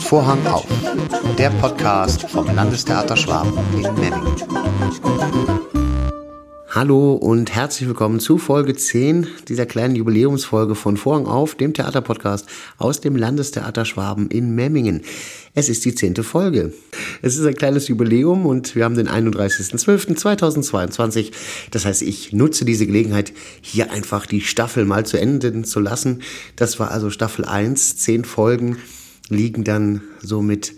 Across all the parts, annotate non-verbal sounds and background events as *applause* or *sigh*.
Vorhang auf, der Podcast vom Landestheater Schwaben in Memmingen. Hallo und herzlich willkommen zu Folge 10 dieser kleinen Jubiläumsfolge von Vorhang auf, dem Theaterpodcast aus dem Landestheater Schwaben in Memmingen. Es ist die zehnte Folge. Es ist ein kleines Jubiläum und wir haben den 31.12.2022. Das heißt, ich nutze diese Gelegenheit, hier einfach die Staffel mal zu enden zu lassen. Das war also Staffel 1, zehn Folgen liegen dann somit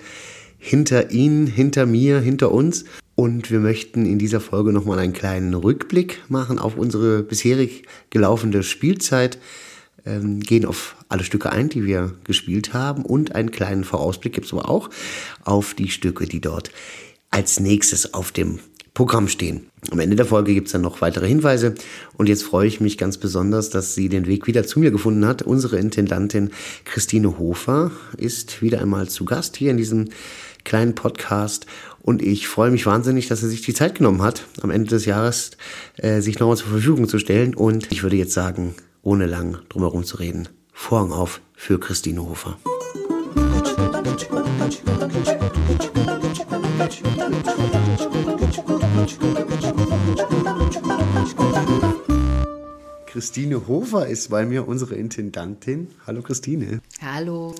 hinter Ihnen, hinter mir, hinter uns. Und wir möchten in dieser Folge nochmal einen kleinen Rückblick machen auf unsere bisherig gelaufene Spielzeit, ähm, gehen auf alle Stücke ein, die wir gespielt haben und einen kleinen Vorausblick gibt es aber auch auf die Stücke, die dort als nächstes auf dem Programm stehen. Am Ende der Folge gibt es dann noch weitere Hinweise und jetzt freue ich mich ganz besonders, dass sie den Weg wieder zu mir gefunden hat. Unsere Intendantin Christine Hofer ist wieder einmal zu Gast hier in diesem kleinen Podcast und ich freue mich wahnsinnig, dass er sich die Zeit genommen hat, am Ende des Jahres äh, sich nochmal zur Verfügung zu stellen und ich würde jetzt sagen, ohne lang drumherum zu reden, Vorhang auf für Christine Hofer. Christine Hofer ist bei mir, unsere Intendantin. Hallo Christine. Hallo.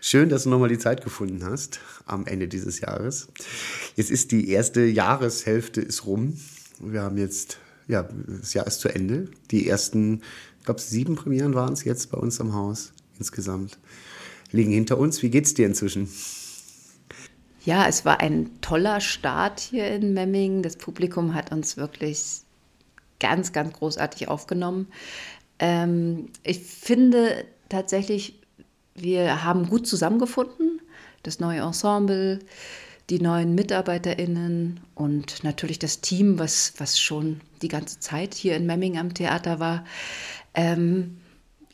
Schön, dass du nochmal die Zeit gefunden hast am Ende dieses Jahres. Jetzt ist die erste Jahreshälfte ist rum. Wir haben jetzt, ja, das Jahr ist zu Ende. Die ersten, ich glaube, sieben Premieren waren es jetzt bei uns am Haus insgesamt. Liegen hinter uns. Wie geht's dir inzwischen? Ja, es war ein toller Start hier in Memmingen. Das Publikum hat uns wirklich ganz, ganz großartig aufgenommen. Ähm, ich finde tatsächlich, wir haben gut zusammengefunden. Das neue Ensemble, die neuen MitarbeiterInnen und natürlich das Team, was, was schon die ganze Zeit hier in Memming am Theater war. Ähm,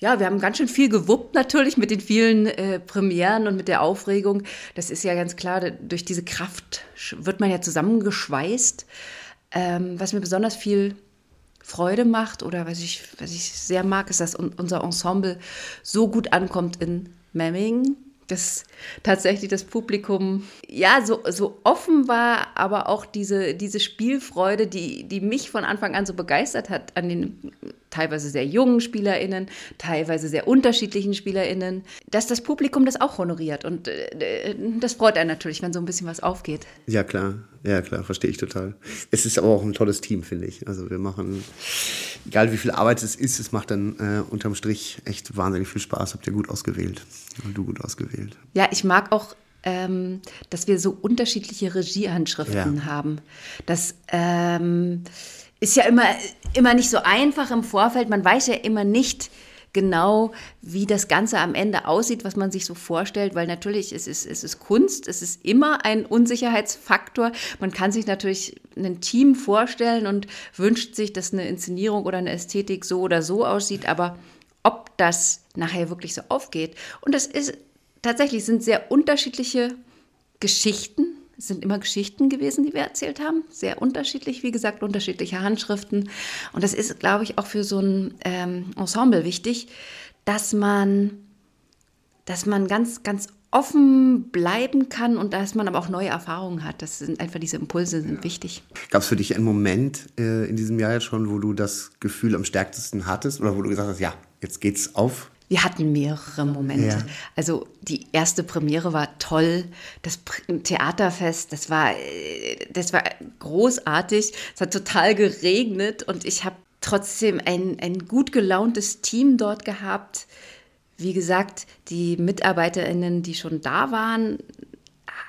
ja, wir haben ganz schön viel gewuppt natürlich mit den vielen äh, Premieren und mit der Aufregung. Das ist ja ganz klar, durch diese Kraft wird man ja zusammengeschweißt. Ähm, was mir besonders viel Freude macht oder was ich, was ich sehr mag, ist, dass unser Ensemble so gut ankommt in Memmingen, dass tatsächlich das Publikum ja so, so offen war, aber auch diese, diese Spielfreude, die, die mich von Anfang an so begeistert hat an den teilweise sehr jungen SpielerInnen, teilweise sehr unterschiedlichen SpielerInnen, dass das Publikum das auch honoriert. Und äh, das freut einen natürlich, wenn so ein bisschen was aufgeht. Ja, klar. Ja, klar, verstehe ich total. Es ist aber auch ein tolles Team, finde ich. Also wir machen, egal wie viel Arbeit es ist, es macht dann äh, unterm Strich echt wahnsinnig viel Spaß. Habt ihr gut ausgewählt. Du gut ausgewählt. Ja, ich mag auch ähm, dass wir so unterschiedliche Regiehandschriften ja. haben. Das ähm, ist ja immer, immer nicht so einfach im Vorfeld. Man weiß ja immer nicht genau, wie das Ganze am Ende aussieht, was man sich so vorstellt, weil natürlich es ist es ist Kunst, es ist immer ein Unsicherheitsfaktor. Man kann sich natürlich ein Team vorstellen und wünscht sich, dass eine Inszenierung oder eine Ästhetik so oder so aussieht, aber ob das nachher wirklich so aufgeht. Und das ist tatsächlich sind sehr unterschiedliche Geschichten es sind immer Geschichten gewesen, die wir erzählt haben. Sehr unterschiedlich, wie gesagt, unterschiedliche Handschriften. Und das ist, glaube ich, auch für so ein ähm, Ensemble wichtig, dass man, dass man ganz, ganz offen bleiben kann und dass man aber auch neue Erfahrungen hat. Das sind einfach diese Impulse sind ja. wichtig. Gab es für dich einen Moment äh, in diesem Jahr jetzt schon, wo du das Gefühl am stärksten hattest oder wo du gesagt hast, ja, jetzt geht's auf? Wir hatten mehrere Momente. Ja. Also die erste Premiere war toll. Das Theaterfest, das war, äh, das war großartig. Es hat total geregnet und ich habe trotzdem ein, ein gut gelauntes Team dort gehabt. Wie gesagt, die MitarbeiterInnen, die schon da waren,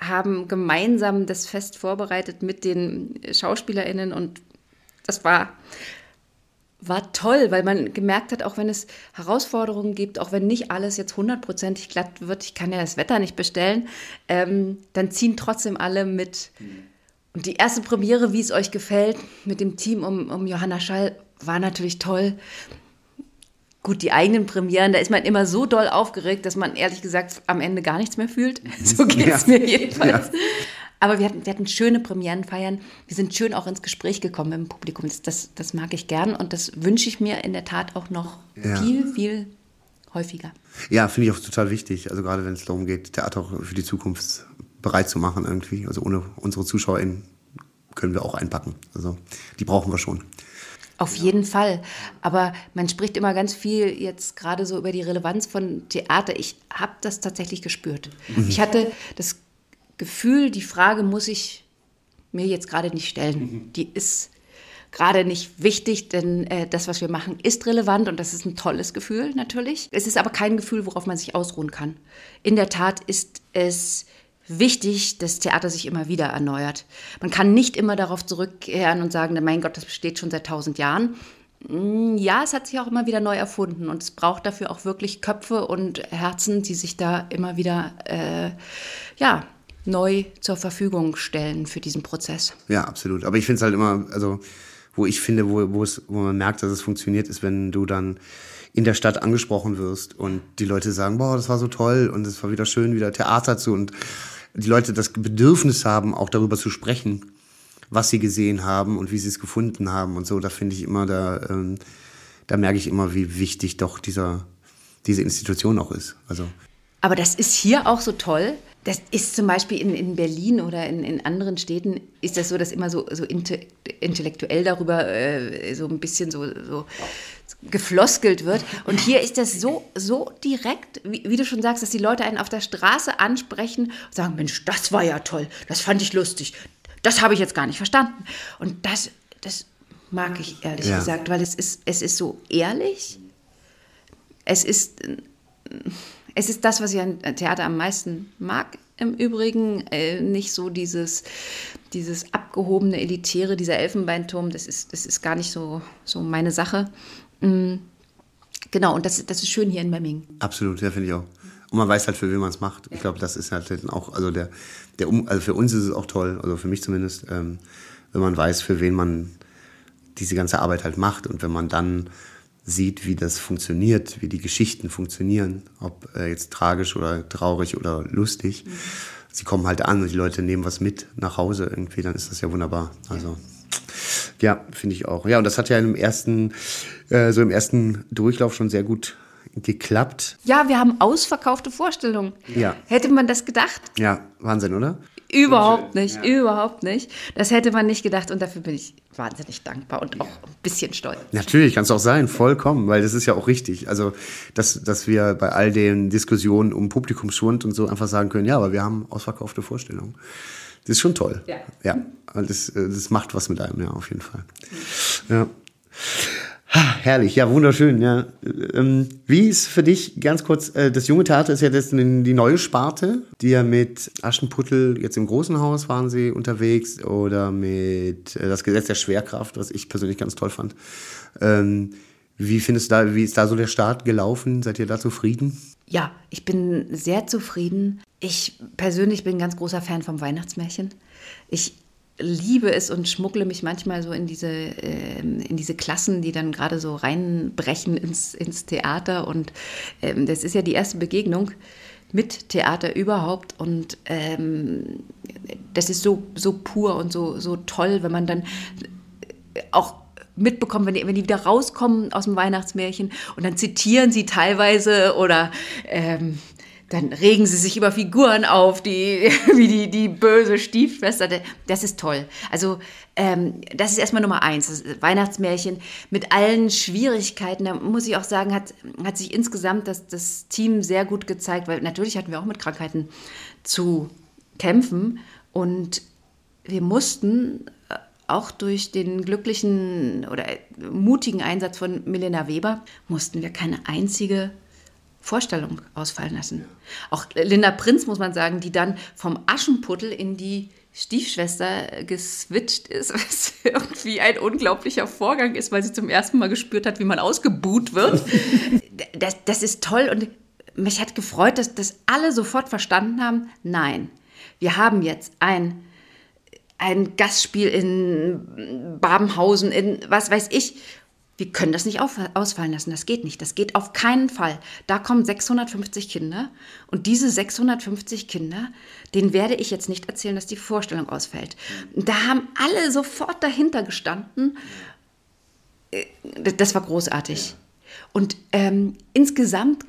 haben gemeinsam das Fest vorbereitet mit den SchauspielerInnen und das war war toll, weil man gemerkt hat, auch wenn es Herausforderungen gibt, auch wenn nicht alles jetzt hundertprozentig glatt wird, ich kann ja das Wetter nicht bestellen, ähm, dann ziehen trotzdem alle mit. Und die erste Premiere, wie es euch gefällt, mit dem Team um, um Johanna Schall, war natürlich toll. Gut, die eigenen Premieren, da ist man immer so doll aufgeregt, dass man ehrlich gesagt am Ende gar nichts mehr fühlt. *laughs* So geht es ja. mir jedenfalls. Ja. Aber wir hatten, wir hatten schöne Premierenfeiern. Wir sind schön auch ins Gespräch gekommen im Publikum. Das, das, das mag ich gern und das wünsche ich mir in der Tat auch noch ja. viel, viel häufiger. Ja, finde ich auch total wichtig. Also gerade wenn es darum geht, Theater auch für die Zukunft bereit zu machen irgendwie. Also ohne unsere ZuschauerInnen können wir auch einpacken. Also die brauchen wir schon. Auf jeden Fall. Aber man spricht immer ganz viel jetzt gerade so über die Relevanz von Theater. Ich habe das tatsächlich gespürt. Mhm. Ich hatte das Gefühl, die Frage muss ich mir jetzt gerade nicht stellen. Mhm. Die ist gerade nicht wichtig, denn äh, das, was wir machen, ist relevant und das ist ein tolles Gefühl natürlich. Es ist aber kein Gefühl, worauf man sich ausruhen kann. In der Tat ist es wichtig, dass Theater sich immer wieder erneuert. Man kann nicht immer darauf zurückkehren und sagen, mein Gott, das besteht schon seit tausend Jahren. Mm, ja, es hat sich auch immer wieder neu erfunden und es braucht dafür auch wirklich Köpfe und Herzen, die sich da immer wieder äh, ja, neu zur Verfügung stellen für diesen Prozess. Ja, absolut. Aber ich finde es halt immer, also wo ich finde, wo, wo, es, wo man merkt, dass es funktioniert, ist, wenn du dann in der Stadt angesprochen wirst und die Leute sagen, boah, das war so toll und es war wieder schön, wieder Theater zu und die Leute das Bedürfnis haben, auch darüber zu sprechen, was sie gesehen haben und wie sie es gefunden haben und so. Da finde ich immer, da, ähm, da merke ich immer, wie wichtig doch dieser, diese Institution auch ist. Also. Aber das ist hier auch so toll. Das ist zum Beispiel in, in Berlin oder in, in anderen Städten ist das so, dass immer so, so intellektuell darüber äh, so ein bisschen so, so gefloskelt wird. Und hier ist das so, so direkt, wie, wie, du schon sagst, dass die Leute einen auf der Straße ansprechen und sagen, Mensch, das war ja toll, das fand ich lustig, das habe ich jetzt gar nicht verstanden. Und das, das mag ich ehrlich ja. gesagt, weil es ist, es ist so ehrlich. Es ist, es ist das, was ich an Theater am meisten mag. Im Übrigen äh, nicht so dieses, dieses abgehobene, elitäre, dieser Elfenbeinturm, das ist, das ist gar nicht so, so meine Sache. Mhm. Genau, und das, das ist schön hier in Memming. Absolut, ja, finde ich auch. Und man weiß halt, für wen man es macht. Ich glaube, das ist halt auch, also der, der also für uns ist es auch toll, also für mich zumindest, ähm, wenn man weiß, für wen man diese ganze Arbeit halt macht und wenn man dann sieht, wie das funktioniert, wie die Geschichten funktionieren, ob äh, jetzt tragisch oder traurig oder lustig. Mhm. Sie kommen halt an und die Leute nehmen was mit nach Hause irgendwie, dann ist das ja wunderbar. Also ja, finde ich auch. Ja, und das hat ja im ersten, äh, so im ersten Durchlauf schon sehr gut geklappt. Ja, wir haben ausverkaufte Vorstellungen. Ja. Hätte man das gedacht? Ja, Wahnsinn, oder? Überhaupt nicht, ja. überhaupt nicht. Das hätte man nicht gedacht und dafür bin ich wahnsinnig dankbar und auch ein bisschen stolz. Natürlich, kann es auch sein, vollkommen, weil das ist ja auch richtig. Also, dass, dass wir bei all den Diskussionen um Publikumsschwund und so einfach sagen können, ja, aber wir haben ausverkaufte Vorstellungen. Das ist schon toll. Ja. Ja, das, äh, das macht was mit einem, ja, auf jeden Fall. Ja. Ha, herrlich, ja, wunderschön. Ja. Ähm, wie ist für dich ganz kurz, äh, das junge Theater ist ja jetzt die neue Sparte, die ja mit Aschenputtel, jetzt im Großen Haus waren sie unterwegs oder mit äh, das Gesetz der Schwerkraft, was ich persönlich ganz toll fand. Ähm, wie findest du da, wie ist da so der Start gelaufen? Seid ihr da zufrieden? Ja, ich bin sehr zufrieden. Ich persönlich bin ein ganz großer Fan vom Weihnachtsmärchen. Ich liebe es und schmuggle mich manchmal so in diese, äh, in diese Klassen, die dann gerade so reinbrechen ins, ins Theater. Und ähm, das ist ja die erste Begegnung mit Theater überhaupt. Und ähm, das ist so, so pur und so, so toll, wenn man dann auch mitbekommen, wenn die, wenn die wieder rauskommen aus dem Weihnachtsmärchen und dann zitieren sie teilweise oder ähm, dann regen sie sich über Figuren auf, die, *laughs* wie die, die böse Stiefschwester. Das ist toll. Also ähm, das ist erstmal Nummer eins. Das Weihnachtsmärchen mit allen Schwierigkeiten. Da muss ich auch sagen, hat, hat sich insgesamt das, das Team sehr gut gezeigt, weil natürlich hatten wir auch mit Krankheiten zu kämpfen und wir mussten auch durch den glücklichen oder mutigen Einsatz von Milena Weber mussten wir keine einzige Vorstellung ausfallen lassen. Auch Linda Prinz, muss man sagen, die dann vom Aschenputtel in die Stiefschwester geswitcht ist, *laughs* was irgendwie ein unglaublicher Vorgang ist, weil sie zum ersten Mal gespürt hat, wie man ausgebuht wird. *laughs* Das, das ist toll und mich hat gefreut, dass das alle sofort verstanden haben. Nein, wir haben jetzt ein ein Gastspiel in Babenhausen, in was weiß ich. Wir können das nicht auf, ausfallen lassen. Das geht nicht. Das geht auf keinen Fall. Da kommen 650 Kinder und diese 650 Kinder, denen werde ich jetzt nicht erzählen, dass die Vorstellung ausfällt. Da haben alle sofort dahinter gestanden. Äh, das war großartig. Und ähm, insgesamt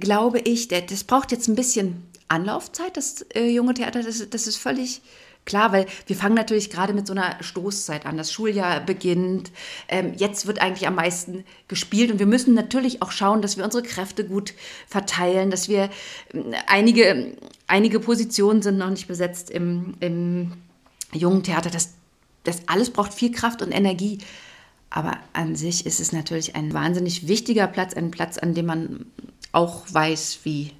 glaube ich, das braucht jetzt ein bisschen Anlaufzeit, das äh, junge Theater, das, das ist völlig klar, weil wir fangen natürlich gerade mit so einer Stoßzeit an. Das Schuljahr beginnt. Ähm, jetzt wird eigentlich am meisten gespielt und wir müssen natürlich auch schauen, dass wir unsere Kräfte gut verteilen, dass wir ähm, einige, einige Positionen sind noch nicht besetzt im, im jungen Theater. Das, das alles braucht viel Kraft und Energie. Aber an sich ist es natürlich ein wahnsinnig wichtiger Platz, ein Platz, an dem man auch weiß, wie,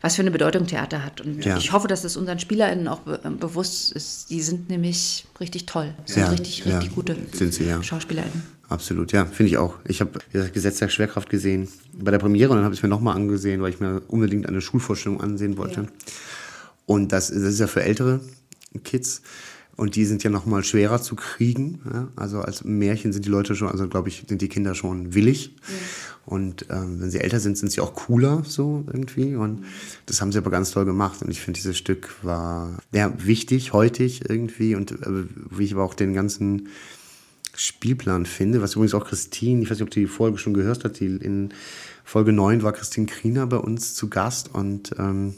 was für eine Bedeutung Theater hat. Und ja. ich hoffe, dass es unseren SpielerInnen auch be äh, bewusst ist. Die sind nämlich richtig toll. Sind ja, richtig, richtig ja. gute sind sie, ja. SchauspielerInnen. Absolut, ja, finde ich auch. Ich habe Gesetz der Schwerkraft gesehen bei der Premiere und dann habe ich es mir nochmal angesehen, weil ich mir unbedingt eine Schulvorstellung ansehen wollte. Und das, das ist ja für ältere Kids. Und die sind ja noch mal schwerer zu kriegen. Ja? Also als Märchen sind die Leute schon, also glaube ich, sind die Kinder schon willig. Ja. Und ähm, wenn sie älter sind, sind sie auch cooler so irgendwie. Und das haben sie aber ganz toll gemacht. Und ich finde, dieses Stück war ja wichtig, heutig irgendwie. Und äh, wie ich aber auch den ganzen Spielplan finde, was übrigens auch Christine, ich weiß nicht, ob die Folge schon gehört hat, die in Folge 9 war Christine Kriener bei uns zu Gast und ähm,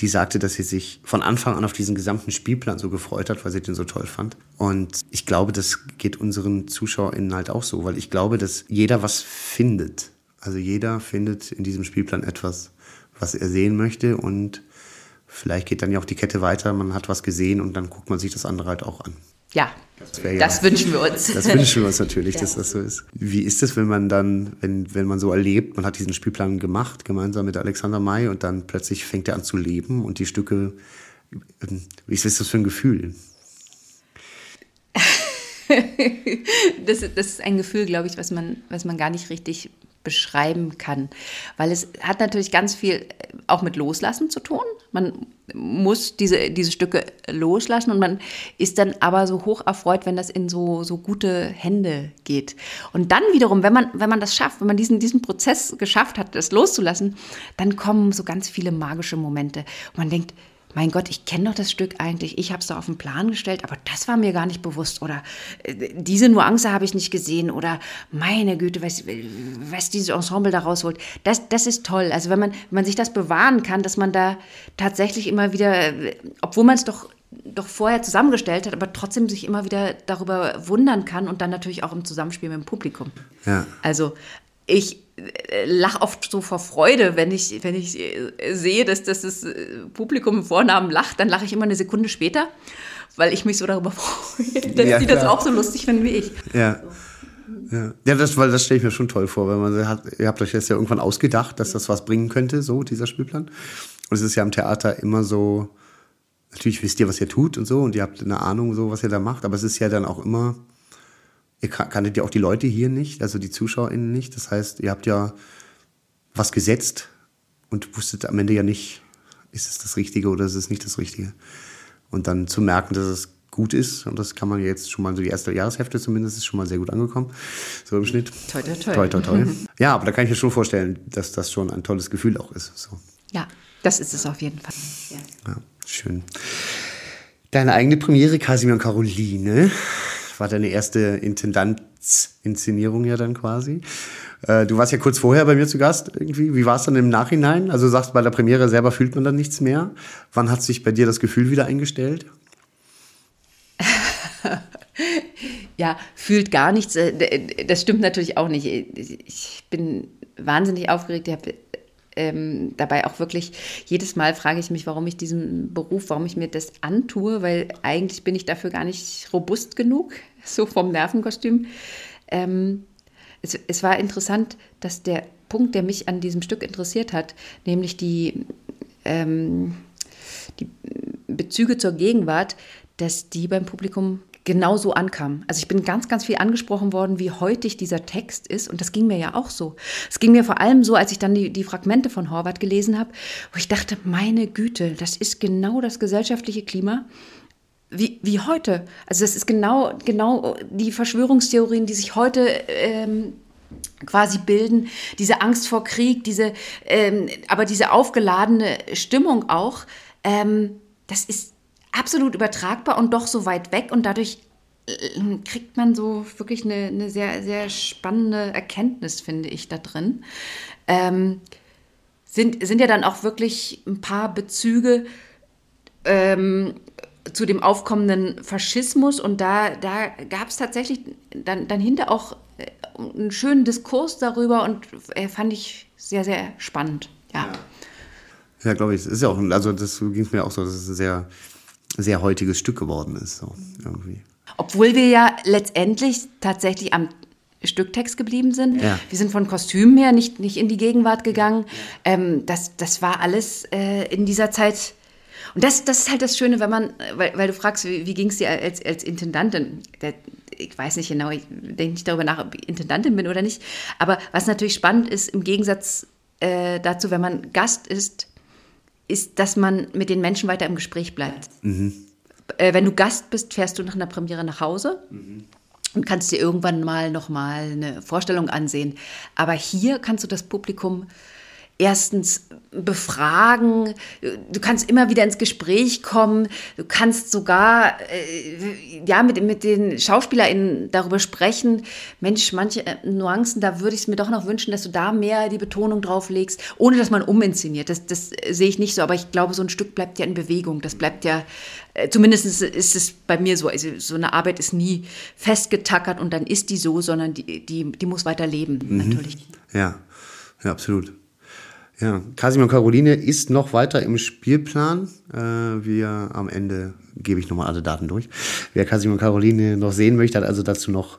die sagte, dass sie sich von Anfang an auf diesen gesamten Spielplan so gefreut hat, weil sie den so toll fand. Und ich glaube, das geht unseren ZuschauerInnen halt auch so, weil ich glaube, dass jeder was findet. Also jeder findet in diesem Spielplan etwas, was er sehen möchte und vielleicht geht dann ja auch die Kette weiter, man hat was gesehen und dann guckt man sich das andere halt auch an. Ja, das, ja, das *laughs* wünschen wir uns. Das wünschen wir uns natürlich, *laughs* ja. dass das so ist. Wie ist es, wenn man dann, wenn, wenn man so erlebt, man hat diesen Spielplan gemacht, gemeinsam mit Alexander May, und dann plötzlich fängt er an zu leben und die Stücke, wie ist das für ein Gefühl? *laughs* das, das ist ein Gefühl, glaube ich, was man, was man gar nicht richtig beschreiben kann. Weil es hat natürlich ganz viel äh, auch mit Loslassen zu tun. Man muss diese, diese Stücke loslassen und man ist dann aber so hoch erfreut, wenn das in so, so gute Hände geht. Und dann wiederum, wenn man, wenn man das schafft, wenn man diesen, diesen Prozess geschafft hat, das loszulassen, dann kommen so ganz viele magische Momente. Und man denkt, mein Gott, ich kenne doch das Stück eigentlich, ich habe es da auf den Plan gestellt, aber das war mir gar nicht bewusst. Oder äh, diese Nuance habe ich nicht gesehen. Oder meine Güte, was, was dieses Ensemble da rausholt. Das, das ist toll. Also wenn man, wenn man sich das bewahren kann, dass man da tatsächlich immer wieder, obwohl man es doch doch vorher zusammengestellt hat, aber trotzdem sich immer wieder darüber wundern kann und dann natürlich auch im Zusammenspiel mit dem Publikum. Ja. Also ich lache oft so vor Freude, wenn ich, wenn ich äh, sehe, dass, dass das äh, Publikum im Vornamen lacht, dann lache ich immer eine Sekunde später, weil ich mich so darüber *laughs* freue, dass ja, die das auch so lustig finden wie ich. Ja. Ja, ja das, das stelle ich mir schon toll vor, weil man hat, ihr habt euch das ja irgendwann ausgedacht, dass das was bringen könnte, so dieser Spielplan. Und es ist ja im Theater immer so, natürlich wisst ihr, was ihr tut und so, und ihr habt eine Ahnung, so was ihr da macht, aber es ist ja dann auch immer Ihr kanntet ja auch die Leute hier nicht, also die ZuschauerInnen nicht. Das heißt, ihr habt ja was gesetzt und wusstet am Ende ja nicht, ist es das Richtige oder ist es nicht das Richtige. Und dann zu merken, dass es gut ist, und das kann man jetzt schon mal, so die erste Jahreshälfte zumindest, ist schon mal sehr gut angekommen, so im Schnitt. Toi, toi, toi. toi, toi, toi. *laughs* ja, aber da kann ich mir schon vorstellen, dass das schon ein tolles Gefühl auch ist. So. Ja, das ist es auf jeden Fall. Ja, ja schön. Deine eigene Premiere, Casimir und Caroline, war deine erste Intendantsinszenierung ja dann quasi. Äh, du warst ja kurz vorher bei mir zu Gast irgendwie. Wie war es dann im Nachhinein? Also du sagst, bei der Premiere selber fühlt man dann nichts mehr. Wann hat sich bei dir das Gefühl wieder eingestellt? *laughs* ja, fühlt gar nichts. Äh, das stimmt natürlich auch nicht. Ich bin wahnsinnig aufgeregt. Ich habe ähm, dabei auch wirklich jedes Mal frage ich mich, warum ich diesen Beruf, warum ich mir das antue, weil eigentlich bin ich dafür gar nicht robust genug, so vom Nervenkostüm. Ähm, es, es war interessant, dass der Punkt, der mich an diesem Stück interessiert hat, nämlich die, ähm, die Bezüge zur Gegenwart, dass die beim Publikum genauso ankam. Also ich bin ganz, ganz viel angesprochen worden, wie heutig dieser Text ist. Und das ging mir ja auch so. Es ging mir vor allem so, als ich dann die, die Fragmente von Horvath gelesen habe, wo ich dachte, meine Güte, das ist genau das gesellschaftliche Klima. Wie, wie heute. Also das ist genau, genau die Verschwörungstheorien, die sich heute ähm, quasi bilden, diese Angst vor Krieg, diese, ähm, aber diese aufgeladene Stimmung auch, ähm, das ist absolut übertragbar und doch so weit weg und dadurch äh, kriegt man so wirklich eine, eine sehr, sehr spannende Erkenntnis, finde ich, da drin. Ähm, sind, sind ja dann auch wirklich ein paar Bezüge ähm, zu dem aufkommenden Faschismus und da, da gab es tatsächlich dann, dann hinter auch äh, einen schönen Diskurs darüber und äh, fand ich sehr, sehr spannend. Ja, ja, ja glaube ich. Es ist ja auch, also das ging es mir auch so, dass es ein sehr, sehr heutiges Stück geworden ist. So, irgendwie. Obwohl wir ja letztendlich tatsächlich am Stücktext geblieben sind. Ja. Wir sind von Kostümen her nicht, nicht in die Gegenwart gegangen. Ähm, das, das war alles äh, in dieser Zeit. Und das, das ist halt das Schöne, wenn man, weil, weil du fragst, wie, wie ging es dir als, als Intendantin? Der, ich weiß nicht genau, ich denke nicht darüber nach, ob ich Intendantin bin oder nicht. Aber was natürlich spannend ist, im Gegensatz äh, dazu, wenn man Gast ist, ist, dass man mit den Menschen weiter im Gespräch bleibt. Mhm. Äh, wenn du Gast bist, fährst du nach einer Premiere nach Hause. Mhm und kannst dir irgendwann mal noch mal eine Vorstellung ansehen. Aber hier kannst du das Publikum erstens befragen, du kannst immer wieder ins Gespräch kommen, du kannst sogar äh, ja, mit, mit den SchauspielerInnen darüber sprechen, Mensch, manche äh, Nuancen, da würde ich es mir doch noch wünschen, dass du da mehr die Betonung drauf legst, ohne dass man uminszeniert. Das, das sehe ich nicht so, aber ich glaube, so ein Stück bleibt ja in Bewegung, das bleibt ja, äh, zumindest ist es bei mir so, also so eine Arbeit ist nie festgetackert und dann ist die so, sondern die, die, die muss weiter leben, mhm. natürlich. Ja, ja, absolut. Ja, Casimir und Caroline ist noch weiter im Spielplan. Äh, wir am Ende gebe ich nochmal alle Daten durch. Wer Casimir und Caroline noch sehen möchte, hat also dazu noch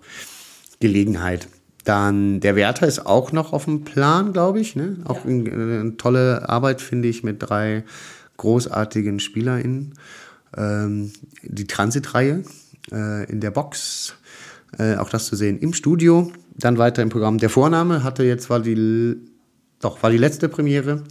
Gelegenheit. Dann der Wärter ist auch noch auf dem Plan, glaube ich. Ne? Auch ja. eine, eine tolle Arbeit, finde ich, mit drei großartigen SpielerInnen. Ähm, die Transitreihe äh, in der Box. Äh, auch das zu sehen im Studio. Dann weiter im Programm. Der Vorname hatte jetzt war die doch, war die letzte Premiere.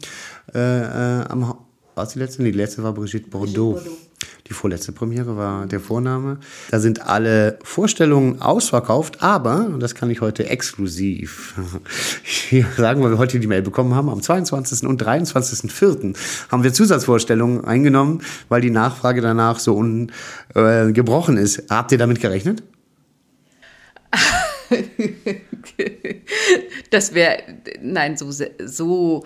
Äh, äh, am, war es die letzte? Nee, die letzte war Brigitte Bordeaux. Brigitte Bordeaux. Die vorletzte Premiere war der Vorname. Da sind alle Vorstellungen ausverkauft, aber, und das kann ich heute exklusiv *laughs* hier sagen, weil wir heute die Mail bekommen haben, am 22. und 23.04. haben wir Zusatzvorstellungen eingenommen, weil die Nachfrage danach so ungebrochen äh, ist. Habt ihr damit gerechnet? *laughs* *laughs* das wäre, nein, so, so,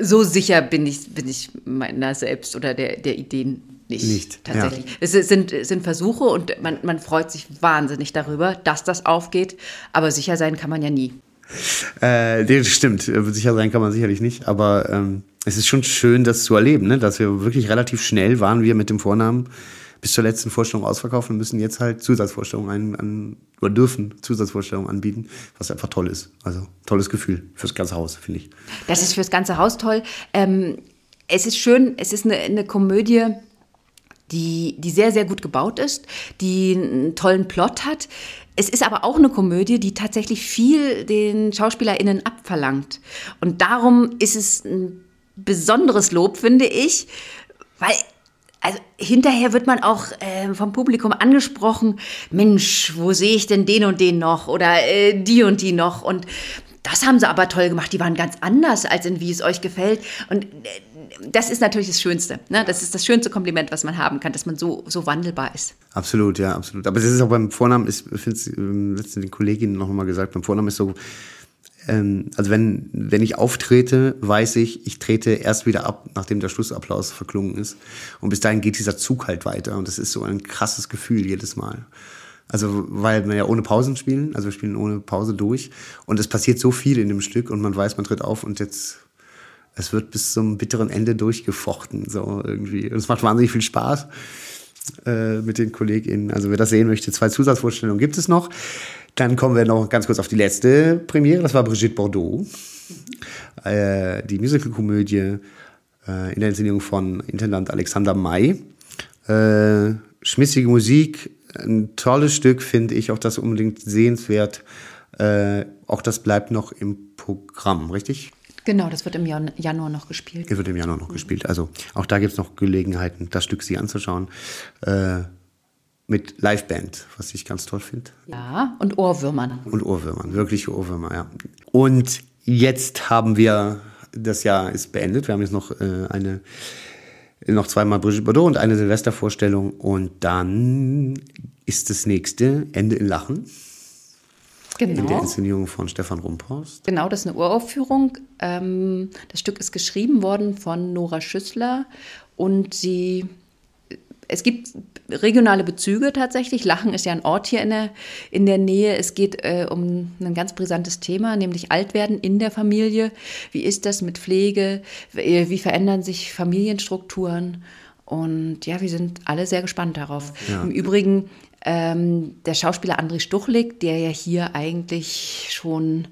so sicher bin ich, bin ich meiner selbst oder der, der Ideen nicht. Nicht. Tatsächlich. Ja. Es sind, sind Versuche und man, man freut sich wahnsinnig darüber, dass das aufgeht, aber sicher sein kann man ja nie. Äh, das stimmt. Sicher sein kann man sicherlich nicht, aber ähm, es ist schon schön, das zu erleben, ne? dass wir wirklich relativ schnell waren wir mit dem Vornamen bis zur letzten Vorstellung ausverkauft und müssen jetzt halt Zusatzvorstellungen ein, an, oder dürfen Zusatzvorstellungen anbieten, was einfach toll ist. Also tolles Gefühl fürs ganze Haus, finde ich. Das ist fürs ganze Haus toll. Ähm, es ist schön, es ist eine, eine Komödie, die, die sehr, sehr gut gebaut ist, die einen tollen Plot hat. Es ist aber auch eine Komödie, die tatsächlich viel den SchauspielerInnen abverlangt. Und darum ist es ein besonderes Lob, finde ich, weil also hinterher wird man auch äh, vom Publikum angesprochen, Mensch, wo sehe ich denn den und den noch oder äh, die und die noch und das haben sie aber toll gemacht. Die waren ganz anders, als in wie es euch gefällt. Und äh, das ist natürlich das Schönste. Ne? Das ist das schönste Kompliment, was man haben kann, dass man so, so wandelbar ist. Absolut, ja, absolut. Aber es ist auch beim Vornamen, ich finde es ähm, letztens den Kolleginnen noch mal gesagt, beim Vornamen ist so, ähm, also wenn, wenn ich auftrete, weiß ich, ich trete erst wieder ab, nachdem der Schlussapplaus verklungen ist. Und bis dahin geht dieser Zug halt weiter. Und das ist so ein krasses Gefühl jedes Mal. Also, weil wir ja ohne Pausen spielen, also wir spielen ohne Pause durch. Und es passiert so viel in dem Stück und man weiß, man tritt auf und jetzt, es wird bis zum bitteren Ende durchgefochten, so irgendwie. Und es macht wahnsinnig viel Spaß äh, mit den KollegInnen. Also, wer das sehen möchte, zwei Zusatzvorstellungen gibt es noch. Dann kommen wir noch ganz kurz auf die letzte Premiere, das war Brigitte Bordeaux. Äh, die Musicalkomödie äh, in der Inszenierung von Intendant Alexander May. Äh, schmissige Musik, ein tolles Stück, finde ich, auch das unbedingt sehenswert. Äh, auch das bleibt noch im Programm, richtig? Genau, das wird im Januar noch gespielt. Das wird im Januar noch mhm. gespielt. Also auch da gibt es noch Gelegenheiten, das Stück sich anzuschauen. Äh, mit Liveband, was ich ganz toll finde. Ja, und Ohrwürmern. Und Ohrwürmern, wirkliche Ohrwürmer, ja. Und jetzt haben wir, das Jahr ist beendet, wir haben jetzt noch äh, eine, noch zweimal Brigitte Bardot und eine Silvestervorstellung und dann ist das nächste Ende in Lachen. genau. in der Inszenierung von Stefan Rumphorst. Genau, das ist eine Uraufführung. Ähm, das Stück ist geschrieben worden von Nora Schüssler und sie es gibt regionale Bezüge tatsächlich. Lachen ist ja ein Ort hier in der, in der Nähe. Es geht äh, um ein ganz brisantes Thema, nämlich Altwerden in der Familie. Wie ist das mit Pflege? Wie, wie verändern sich Familienstrukturen? Und ja, wir sind alle sehr gespannt darauf. Ja. Im Übrigen, ähm, der Schauspieler André Stuchlik, der ja hier eigentlich schon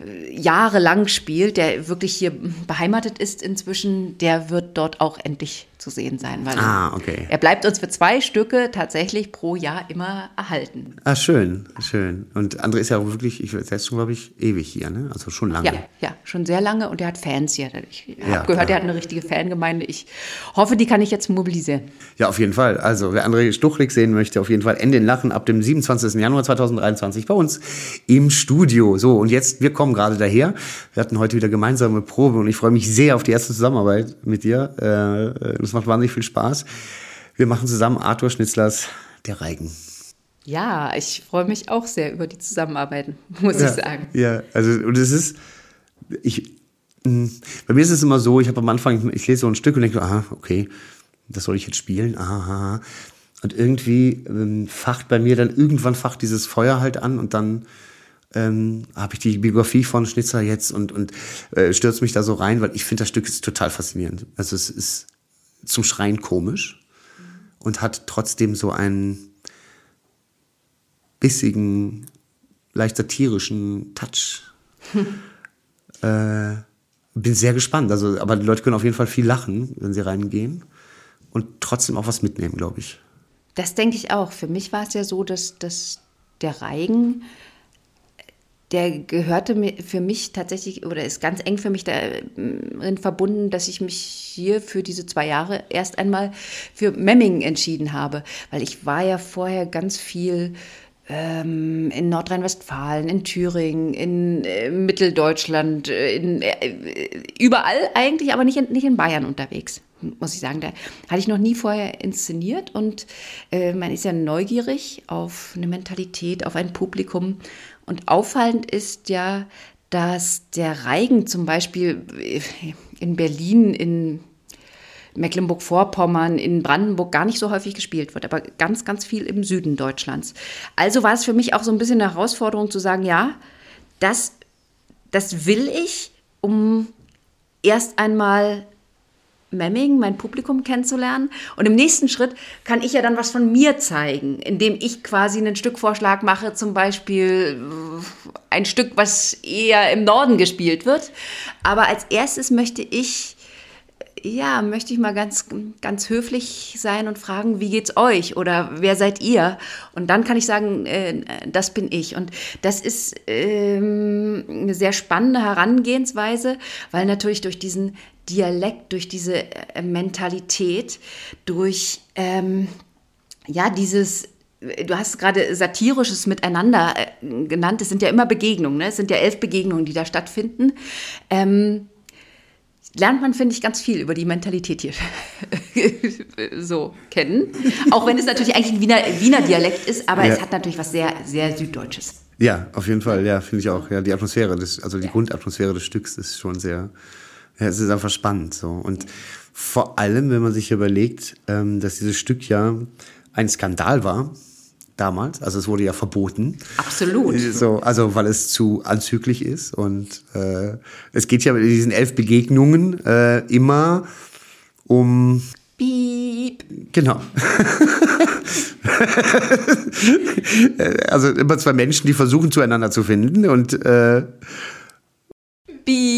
äh, jahrelang spielt, der wirklich hier beheimatet ist inzwischen, der wird dort auch endlich zu sehen sein, weil ah, okay. er bleibt uns für zwei Stücke tatsächlich pro Jahr immer erhalten. Ah, schön, schön. Und André ist ja auch wirklich, ich weiß schon, glaube ich, ewig hier, ne? Also schon lange. Ja, ja, schon sehr lange und er hat Fans hier. Ich habe ja, gehört, klar. er hat eine richtige Fangemeinde. Ich hoffe, die kann ich jetzt mobilisieren. Ja, auf jeden Fall. Also, wer André Stuchlik sehen möchte, auf jeden Fall Ende in Lachen ab dem 27. Januar 2023 bei uns im Studio. So, und jetzt, wir kommen gerade daher. Wir hatten heute wieder gemeinsame Probe und ich freue mich sehr auf die erste Zusammenarbeit mit dir. Äh, das macht wahnsinnig viel Spaß. Wir machen zusammen Arthur Schnitzlers Der Reigen. Ja, ich freue mich auch sehr über die Zusammenarbeit, *laughs* muss ja, ich sagen. Ja, also und es ist, ich, hm, bei mir ist es immer so, ich habe am Anfang, ich lese so ein Stück und denke, aha, okay, das soll ich jetzt spielen, aha. Und irgendwie ähm, facht bei mir dann irgendwann facht dieses Feuer halt an und dann ähm, habe ich die Biografie von Schnitzer jetzt und, und äh, stürze mich da so rein, weil ich finde, das Stück ist total faszinierend. Also es ist zum Schreien komisch und hat trotzdem so einen bissigen, leicht satirischen Touch. *laughs* äh, bin sehr gespannt. Also, aber die Leute können auf jeden Fall viel lachen, wenn sie reingehen und trotzdem auch was mitnehmen, glaube ich. Das denke ich auch. Für mich war es ja so, dass, dass der Reigen der gehörte für mich tatsächlich oder ist ganz eng für mich darin verbunden, dass ich mich hier für diese zwei Jahre erst einmal für Memmingen entschieden habe, weil ich war ja vorher ganz viel ähm, in Nordrhein-Westfalen, in Thüringen, in äh, Mitteldeutschland, äh, in, äh, überall eigentlich, aber nicht in, nicht in Bayern unterwegs muss ich sagen. Da hatte ich noch nie vorher inszeniert und äh, man ist ja neugierig auf eine Mentalität, auf ein Publikum. Und auffallend ist ja, dass der Reigen zum Beispiel in Berlin, in Mecklenburg-Vorpommern, in Brandenburg gar nicht so häufig gespielt wird, aber ganz, ganz viel im Süden Deutschlands. Also war es für mich auch so ein bisschen eine Herausforderung zu sagen, ja, das, das will ich, um erst einmal Memming, mein Publikum kennenzulernen. Und im nächsten Schritt kann ich ja dann was von mir zeigen, indem ich quasi einen Stückvorschlag mache, zum Beispiel äh, ein Stück, was eher im Norden gespielt wird. Aber als erstes möchte ich ja, möchte ich mal ganz, ganz höflich sein und fragen, wie geht's euch oder wer seid ihr? Und dann kann ich sagen, äh, das bin ich. Und das ist ähm, eine sehr spannende Herangehensweise, weil natürlich durch diesen Dialekt, durch diese äh, Mentalität, durch ähm, ja dieses Du hast gerade satirisches Miteinander äh, genannt. Es sind ja immer Begegnungen. Ne? Es sind ja elf Begegnungen, die da stattfinden. Ähm, lernt man, finde ich, ganz viel über die Mentalität hier *laughs* so kennen. Auch wenn es natürlich eigentlich ein Wiener, Wiener Dialekt ist, aber ja. es hat natürlich was sehr, sehr Süddeutsches. Ja, auf jeden Fall, ja, finde ich auch. Ja, die Atmosphäre, des, also die ja. Grundatmosphäre des Stücks ist schon sehr, ja, es ist einfach spannend so. Und vor allem, wenn man sich überlegt, ähm, dass dieses Stück ja ein Skandal war damals, also es wurde ja verboten. Absolut. So, also weil es zu anzüglich ist und äh, es geht ja in diesen elf Begegnungen äh, immer um Piep. Genau. *laughs* also immer zwei Menschen, die versuchen zueinander zu finden und äh, Piep.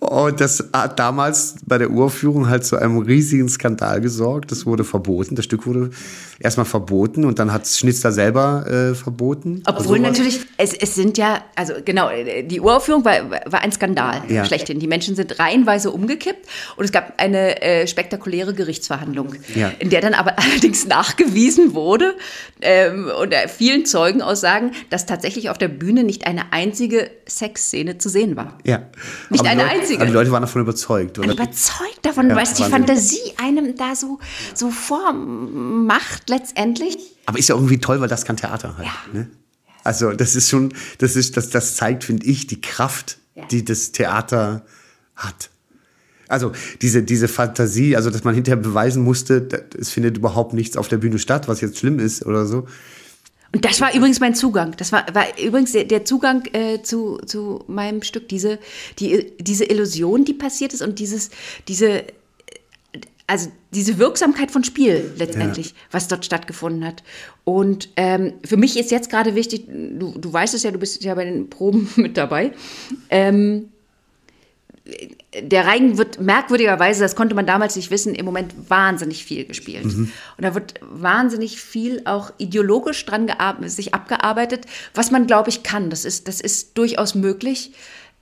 Und das hat damals bei der Uraufführung halt zu einem riesigen Skandal gesorgt. Das wurde verboten. Das Stück wurde erstmal verboten und dann hat Schnitzler selber äh, verboten. Obwohl also natürlich, es, es sind ja, also genau, die Uraufführung war, war ein Skandal ja. schlechthin. Die Menschen sind reihenweise umgekippt und es gab eine äh, spektakuläre Gerichtsverhandlung, ja. in der dann aber *laughs* allerdings nachgewiesen wurde ähm, unter vielen Zeugenaussagen, dass tatsächlich auf der Bühne nicht eine einzige Sexszene zu sehen war. Ja. Nicht aber eine Leute, einzige. Aber die Leute waren davon überzeugt. Oder? Überzeugt davon, ja, weil die Fantasie einem da so, so vormacht letztendlich. Aber ist ja irgendwie toll, weil das kann Theater halt. Ja. Ne? Also das ist schon, das ist, das, das zeigt, finde ich, die Kraft, ja. die das Theater hat. Also diese, diese Fantasie, also dass man hinterher beweisen musste, es findet überhaupt nichts auf der Bühne statt, was jetzt schlimm ist oder so. Und das war übrigens mein Zugang. Das war, war übrigens der, der Zugang äh, zu, zu meinem Stück. Diese, die, diese Illusion, die passiert ist und dieses, diese, also diese Wirksamkeit von Spiel letztendlich, ja. was dort stattgefunden hat. Und ähm, für mich ist jetzt gerade wichtig, du, du weißt es ja, du bist ja bei den Proben *laughs* mit dabei. Ähm, der Reigen wird merkwürdigerweise, das konnte man damals nicht wissen, im Moment wahnsinnig viel gespielt. Mhm. Und da wird wahnsinnig viel auch ideologisch dran sich abgearbeitet, was man, glaube ich, kann. Das ist, das ist durchaus möglich.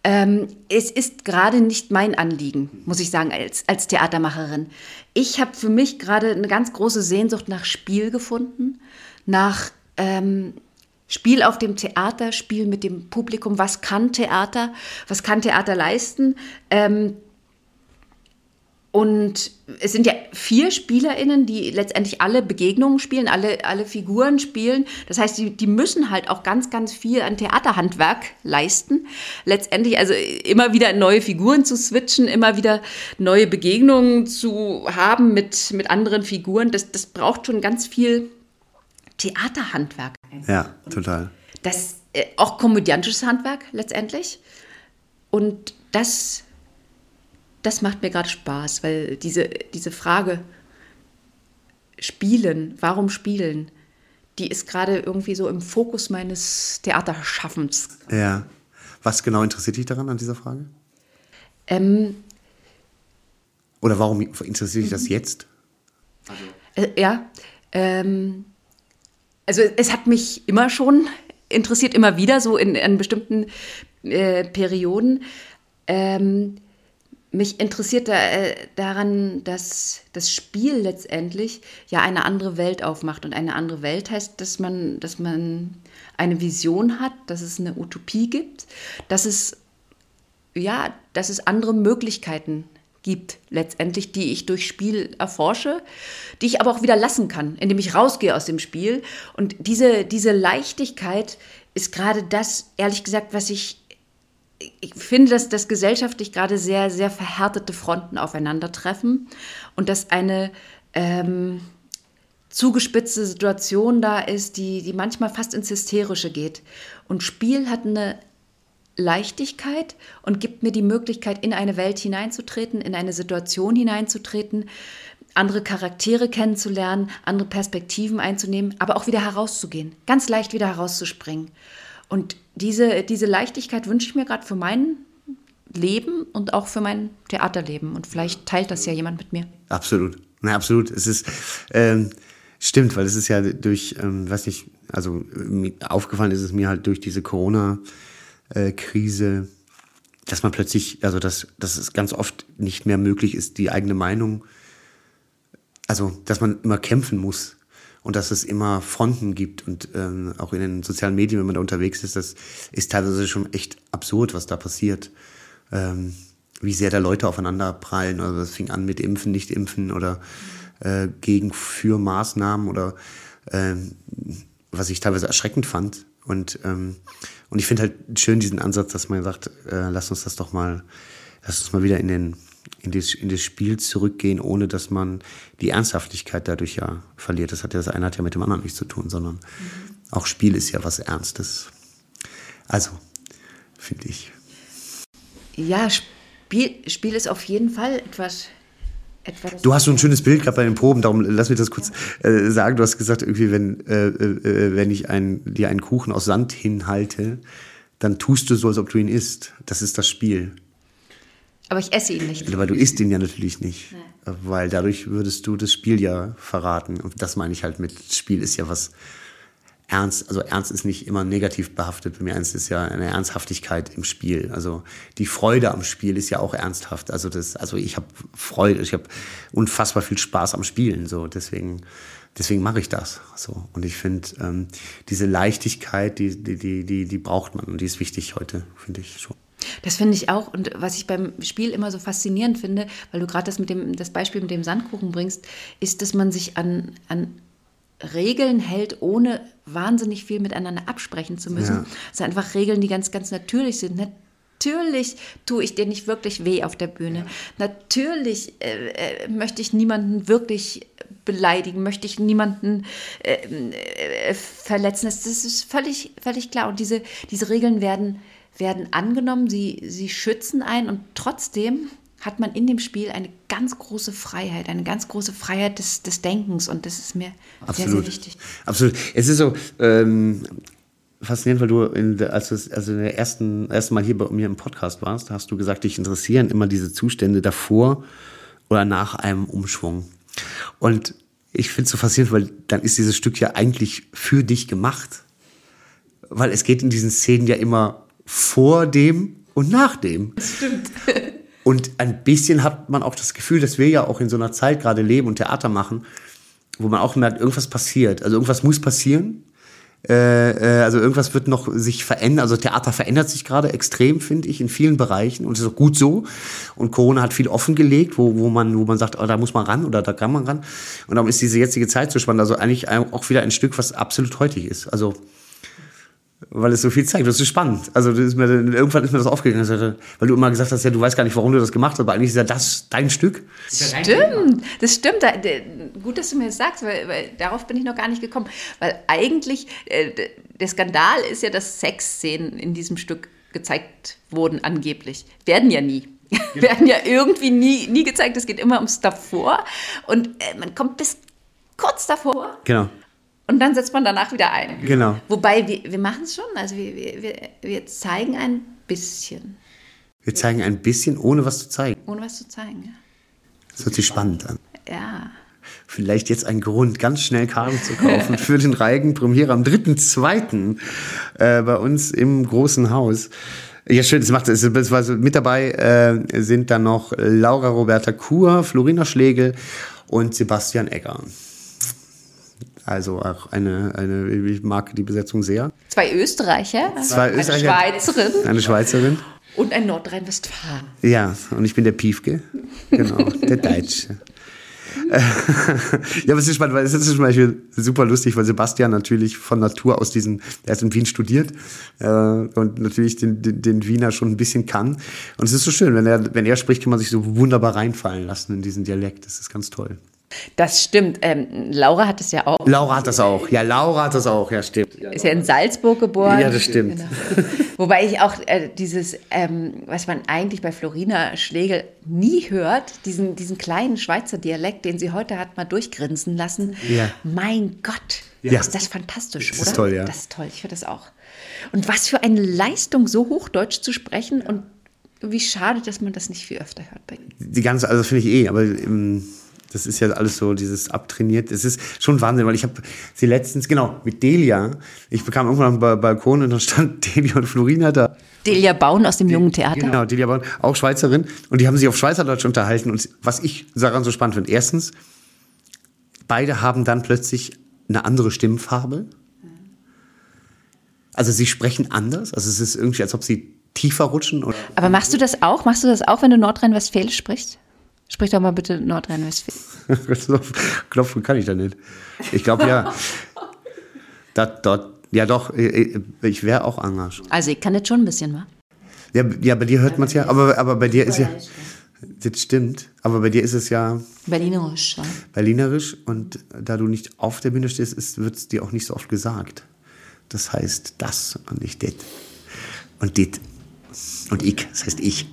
Ähm, es ist gerade nicht mein Anliegen, muss ich sagen, als, als Theatermacherin. Ich habe für mich gerade eine ganz große Sehnsucht nach Spiel gefunden, nach ähm, Spiel auf dem Theater, Spiel mit dem Publikum. Was kann Theater? Was kann Theater leisten? Ähm, und es sind ja vier SpielerInnen, die letztendlich alle Begegnungen spielen, alle, alle Figuren spielen. Das heißt, die, die müssen halt auch ganz, ganz viel an Theaterhandwerk leisten. Letztendlich also immer wieder neue Figuren zu switchen, immer wieder neue Begegnungen zu haben mit, mit anderen Figuren. Das, das braucht schon ganz viel Theaterhandwerk. Ja, total. Das äh, auch komödiantisches Handwerk letztendlich. Und das, das macht mir gerade Spaß, weil diese, diese Frage, Spielen, warum spielen, die ist gerade irgendwie so im Fokus meines Theaterschaffens. Ja. Was genau interessiert dich daran an dieser Frage? Ähm, Oder warum interessiert dich das mhm. jetzt? Also. Äh, ja, ähm, also es hat mich immer schon interessiert, immer wieder, so in, in bestimmten äh, Perioden. Ähm, mich interessiert da, äh, daran, dass das Spiel letztendlich ja eine andere Welt aufmacht. Und eine andere Welt heißt, dass man, dass man eine Vision hat, dass es eine Utopie gibt, dass es, ja, dass es andere Möglichkeiten gibt, letztendlich, die ich durch Spiel erforsche, die ich aber auch wieder lassen kann, indem ich rausgehe aus dem Spiel. Und diese, diese Leichtigkeit ist gerade das, ehrlich gesagt, was ich, ich finde, dass, dass gesellschaftlich gerade sehr, sehr verhärtete Fronten aufeinandertreffen und dass eine ähm, zugespitzte Situation da ist, die, die manchmal fast ins Hysterische geht. Und Spiel hat eine Leichtigkeit und gibt mir die Möglichkeit, in eine Welt hineinzutreten, in eine Situation hineinzutreten, andere Charaktere kennenzulernen, andere Perspektiven einzunehmen, aber auch wieder herauszugehen, ganz leicht wieder herauszuspringen. Und diese, diese Leichtigkeit wünsche ich mir gerade für mein Leben und auch für mein Theaterleben. Und vielleicht teilt das ja jemand mit mir. Absolut. Na, absolut. Es ist, ähm, stimmt, weil es ist ja durch, ähm, weiß nicht, also aufgefallen ist es mir halt durch diese Corona- äh, Krise, dass man plötzlich, also dass, dass es ganz oft nicht mehr möglich ist, die eigene Meinung, also dass man immer kämpfen muss und dass es immer Fronten gibt und ähm, auch in den sozialen Medien, wenn man da unterwegs ist, das ist teilweise schon echt absurd, was da passiert. Ähm, wie sehr da Leute aufeinander prallen. Also das fing an mit Impfen, nicht Impfen oder äh, gegen für Maßnahmen oder äh, was ich teilweise erschreckend fand. Und ähm, und ich finde halt schön diesen Ansatz, dass man sagt, äh, lass uns das doch mal, lass uns mal wieder in den in das, in das Spiel zurückgehen, ohne dass man die Ernsthaftigkeit dadurch ja verliert. Das hat ja das eine hat ja mit dem anderen nichts zu tun, sondern mhm. auch Spiel ist ja was Ernstes. Also, finde ich. Ja, Spiel, Spiel ist auf jeden Fall etwas Du hast so ein schönes Bild gehabt bei den Proben, darum lass mich das kurz äh, sagen. Du hast gesagt, irgendwie, wenn, äh, äh, wenn ich ein, dir einen Kuchen aus Sand hinhalte, dann tust du so, als ob du ihn isst. Das ist das Spiel. Aber ich esse ihn nicht. Aber du isst ihn ja natürlich nicht. Nee. Weil dadurch würdest du das Spiel ja verraten. Und das meine ich halt mit Spiel ist ja was ernst, also ernst ist nicht immer negativ behaftet. Bei mir ernst ist ja eine Ernsthaftigkeit im Spiel. Also die Freude am Spiel ist ja auch ernsthaft. Also das, also ich habe Freude, ich habe unfassbar viel Spaß am Spielen. So deswegen, deswegen mache ich das. So und ich finde ähm, diese Leichtigkeit, die, die, die, die, die braucht man und die ist wichtig heute, finde ich schon. Das finde ich auch. Und was ich beim Spiel immer so faszinierend finde, weil du gerade das mit dem, das Beispiel mit dem Sandkuchen bringst, ist, dass man sich an, an Regeln hält, ohne wahnsinnig viel miteinander absprechen zu müssen. Ja. Es sind einfach Regeln, die ganz, ganz natürlich sind. Natürlich tue ich dir nicht wirklich weh auf der Bühne. Natürlich äh, äh, möchte ich niemanden wirklich beleidigen, möchte ich niemanden äh, äh, verletzen. Das, das ist völlig, völlig klar. Und diese, diese Regeln werden, werden angenommen, sie, sie schützen einen und trotzdem hat man in dem Spiel eine ganz große Freiheit, eine ganz große Freiheit des, des Denkens und das ist mir sehr, sehr wichtig. Absolut. Es ist so ähm, faszinierend, weil du, in als du also in der ersten, ersten Mal hier bei mir im Podcast warst, hast du gesagt, dich interessieren immer diese Zustände davor oder nach einem Umschwung. Und ich finde es so faszinierend, weil dann ist dieses Stück ja eigentlich für dich gemacht. Weil es geht in diesen Szenen ja immer vor dem und nach dem. Das stimmt. Und ein bisschen hat man auch das Gefühl, dass wir ja auch in so einer Zeit gerade leben und Theater machen, wo man auch merkt, irgendwas passiert. Also irgendwas muss passieren. Äh, äh, also irgendwas wird noch sich verändern. Also Theater verändert sich gerade extrem, finde ich, in vielen Bereichen. Und es ist auch gut so. Und Corona hat viel offengelegt, wo, wo, man, wo man sagt, oh, da muss man ran oder da kann man ran. Und darum ist diese jetzige Zeit so spannend. Also eigentlich auch wieder ein Stück, was absolut heutig ist. Also weil es so viel zeigt. Das ist spannend. Also ist mir, irgendwann ist mir das aufgegangen, weil du immer gesagt hast, ja, du weißt gar nicht, warum du das gemacht hast, aber eigentlich ist ja das dein Stück. Stimmt, das stimmt. Gut, dass du mir das sagst, weil, weil darauf bin ich noch gar nicht gekommen. Weil eigentlich, äh, der Skandal ist ja, dass Sexszenen in diesem Stück gezeigt wurden, angeblich. Werden ja nie. Ja. *laughs* Werden ja irgendwie nie, nie gezeigt. Es geht immer ums davor. Und äh, man kommt bis kurz davor. Genau. Und dann setzt man danach wieder ein. Genau. Wobei, wir, wir machen es schon. Also wir, wir, wir zeigen ein bisschen. Wir zeigen ein bisschen, ohne was zu zeigen. Ohne was zu zeigen, ja. Das hört sich spannend an. Ja. Vielleicht jetzt ein Grund, ganz schnell Karten zu kaufen *laughs* für den Reigen Premiere am 3.2. Äh, bei uns im großen Haus. Ja, schön, das macht es. Mit dabei äh, sind dann noch Laura Roberta Kur, Florina Schlegel und Sebastian Egger. Also auch eine, eine, ich mag die Besetzung sehr. Zwei Österreicher, Zwei eine Österreicher, Schweizerin eine Schweizerin. und ein Nordrhein-Westfalen. Ja, und ich bin der Piefke. Genau, der Deutsche. *laughs* ja, aber es ist spannend, weil es ist zum Beispiel super lustig, weil Sebastian natürlich von Natur aus diesen, er ist in Wien studiert äh, und natürlich den, den, den Wiener schon ein bisschen kann. Und es ist so schön, wenn er, wenn er spricht, kann man sich so wunderbar reinfallen lassen in diesen Dialekt. Das ist ganz toll. Das stimmt. Ähm, Laura hat es ja auch. Laura hat das auch. Ja, Laura hat das auch. Ja, stimmt. Ist ja in Salzburg geboren. Ja, das stimmt. Genau. Wobei ich auch äh, dieses, ähm, was man eigentlich bei Florina Schlegel nie hört, diesen, diesen kleinen Schweizer Dialekt, den sie heute hat mal durchgrinsen lassen. Ja. Mein Gott, Ja. ist das fantastisch, Das oder? ist toll, ja. Das ist toll, ich finde das auch. Und was für eine Leistung, so Hochdeutsch zu sprechen und wie schade, dass man das nicht viel öfter hört bei ihm. Die ganze, also das finde ich eh, aber ähm, das ist ja alles so dieses abtrainiert. Es ist schon Wahnsinn, weil ich habe sie letztens, genau, mit Delia, ich bekam irgendwann am Ba- Balkon und dann stand *laughs* Delia und Florina da. Delia Baun aus dem Jungen Theater. Genau, Delia Baun, auch Schweizerin. Und die haben sich auf Schweizerdeutsch unterhalten. Und was ich daran so spannend finde, erstens, beide haben dann plötzlich eine andere Stimmfarbe. Also sie sprechen anders. Also es ist irgendwie, als ob sie tiefer rutschen. Aber machst du das auch? Machst du das auch, wenn du Nordrhein-Westfälisch sprichst? Sprich doch mal bitte Nordrhein-Westfälisch. *laughs* Klopfen kann ich da nicht. Ich glaube ja. *laughs* Dat, dort, ja doch, äh, ich wäre auch anders. Also ich kann jetzt schon ein bisschen, wa? Ja, ja bei dir hört man es ja, aber, aber bei dir ist ja. Das stimmt. Aber bei dir ist es ja Berlinerisch, wa? berlinerisch und da du nicht auf der Bühne stehst, wird es dir auch nicht so oft gesagt. Das heißt das und nicht det. Und dit. Und ich, das heißt ich.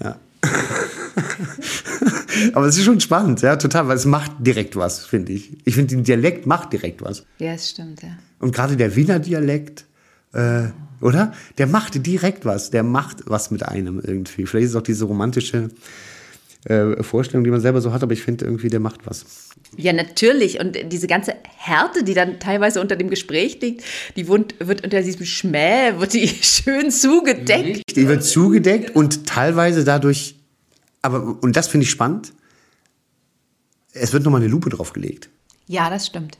Ja. *laughs* *laughs* Aber es ist schon spannend, ja, total, weil es macht direkt was, finde ich. Ich finde, der Dialekt macht direkt was. Ja, das stimmt, ja. Und gerade der Wiener Dialekt, äh, oder? Der macht direkt was. Der macht was mit einem irgendwie. Vielleicht ist es auch diese romantische äh, Vorstellung, die man selber so hat, aber ich finde irgendwie, der macht was. Ja, natürlich. Und diese ganze Härte, die dann teilweise unter dem Gespräch liegt, die wird, wird unter diesem Schmäh, wird die *laughs* schön zugedeckt. Die wird zugedeckt und teilweise dadurch, aber, und das finde ich spannend, es wird nochmal eine Lupe draufgelegt. Ja, das stimmt.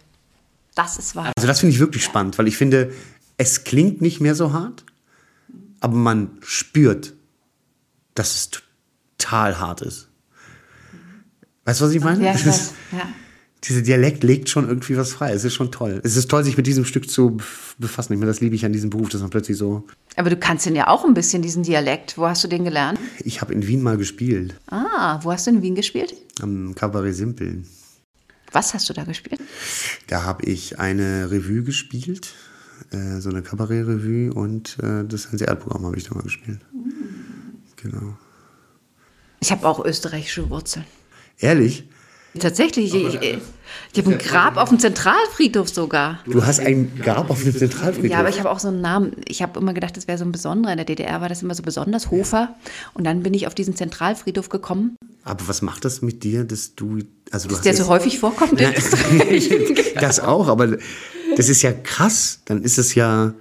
Das ist wahr. Also das finde ich wirklich spannend, weil ich finde, es klingt nicht mehr so hart, aber man spürt, dass es total hart ist. Weißt du, was ich meine? Ja, ich weiß. Ja. Dieser Dialekt legt schon irgendwie was frei. Es ist schon toll. Es ist toll, sich mit diesem Stück zu befassen. Ich meine, das liebe ich an diesem Beruf, dass man plötzlich so. Aber du kannst den ja auch ein bisschen, diesen Dialekt. Wo hast du den gelernt? Ich habe in Wien mal gespielt. Ah, wo hast du in Wien gespielt? Am Cabaret Simpeln. Was hast du da gespielt? Da habe ich eine Revue gespielt, äh, so eine Kabarett-Revue und äh, das Hanseat-Programm habe ich da mal gespielt. Mhm. Genau. Ich habe auch österreichische Wurzeln. Ehrlich? Tatsächlich, ich, ich, ich habe ein Grab auf dem Zentralfriedhof sogar. Du hast ein Grab auf dem Zentralfriedhof? Ja, aber ich habe auch so einen Namen. Ich habe immer gedacht, das wäre so ein besonderer. In der DDR war das immer so besonders, Hofer. Und dann bin ich auf diesen Zentralfriedhof gekommen. Aber was macht das mit dir, dass du... Also du dass der so häufig vorkommt in Österreich? *laughs* das auch, aber das ist ja krass. Dann ist es ja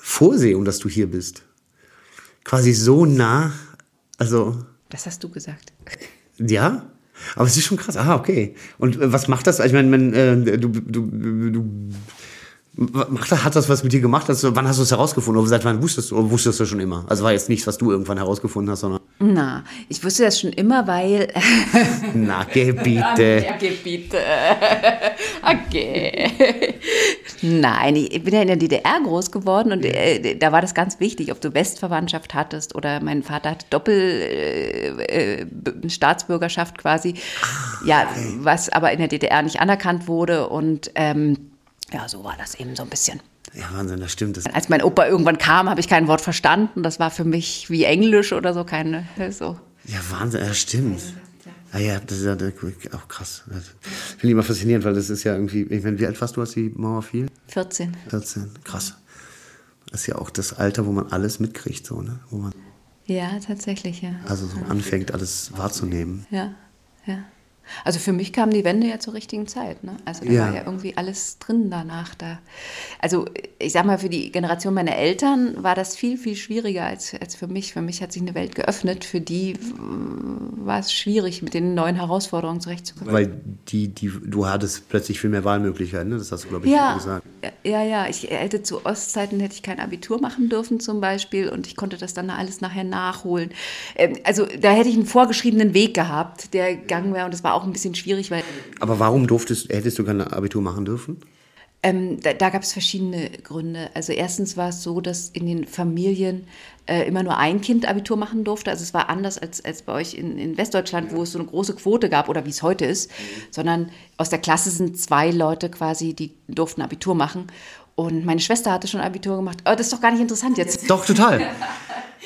Vorsehung, dass du hier bist. Quasi so nah, also... Das hast du gesagt. Ja? Aber es ist schon krass. Ah, okay. Und äh, was macht das? Ich meine, äh, du, du, du, hat das was mit dir gemacht? Also, wann hast du es herausgefunden? Oder seit wann wusstest du? Oder wusstest du schon immer? Also war jetzt nichts, was du irgendwann herausgefunden hast, sondern. Na, ich wusste das schon immer, weil. *laughs* Na, Gebiete. Na, *laughs* Gebiete. *laughs* Okay. Nein, ich bin ja in der DDR groß geworden und äh, da war das ganz wichtig, ob du Westverwandtschaft hattest oder mein Vater hat Doppelstaatsbürgerschaft äh, äh quasi. Ah, ja, was aber in der DDR nicht anerkannt wurde und ähm, ja, so war das eben so ein bisschen. Ja, Wahnsinn, das stimmt. Das Als mein Opa irgendwann kam, habe ich kein Wort verstanden. Das war für mich wie Englisch oder so, keine so. Ja, Wahnsinn, das stimmt. Ah ja, das ist ja auch krass. Finde ich immer faszinierend, weil das ist ja irgendwie, ich meine, wie alt warst du, als die Mauer fiel? 14. 14, krass. Das ist ja auch das Alter, wo man alles mitkriegt, so, ne? Wo man ja, tatsächlich, ja. Also so anfängt, alles wahrzunehmen. Ja, ja. Also für mich kam die Wende ja zur richtigen Zeit. Ne? Also da ja. war ja irgendwie alles drin danach. Da. Also ich sag mal, für die Generation meiner Eltern war das viel, viel schwieriger als, als für mich. Für mich hat sich eine Welt geöffnet. Für die war es schwierig, mit den neuen Herausforderungen zurechtzukommen. Weil die, die, du hattest plötzlich viel mehr Wahlmöglichkeiten, ne? das hast du, glaube ich, ja, gesagt. Ja, ja. Ich hätte zu Ostzeiten hätte ich kein Abitur machen dürfen zum Beispiel und ich konnte das dann alles nachher nachholen. Ähm, also da hätte ich einen vorgeschriebenen Weg gehabt, der gegangen wäre und das war auch ein bisschen schwierig, weil. Aber warum durftest, hättest du kein Abitur machen dürfen? Ähm, da, da gab es verschiedene Gründe. Also erstens war es so, dass in den Familien äh, immer nur ein Kind Abitur machen durfte. Also es war anders als, als bei euch in, in Westdeutschland, wo es so eine große Quote gab oder wie es heute ist, sondern aus der Klasse sind zwei Leute quasi, die durften Abitur machen. Und meine Schwester hatte schon Abitur gemacht. Aber das ist doch gar nicht interessant jetzt. Doch, total.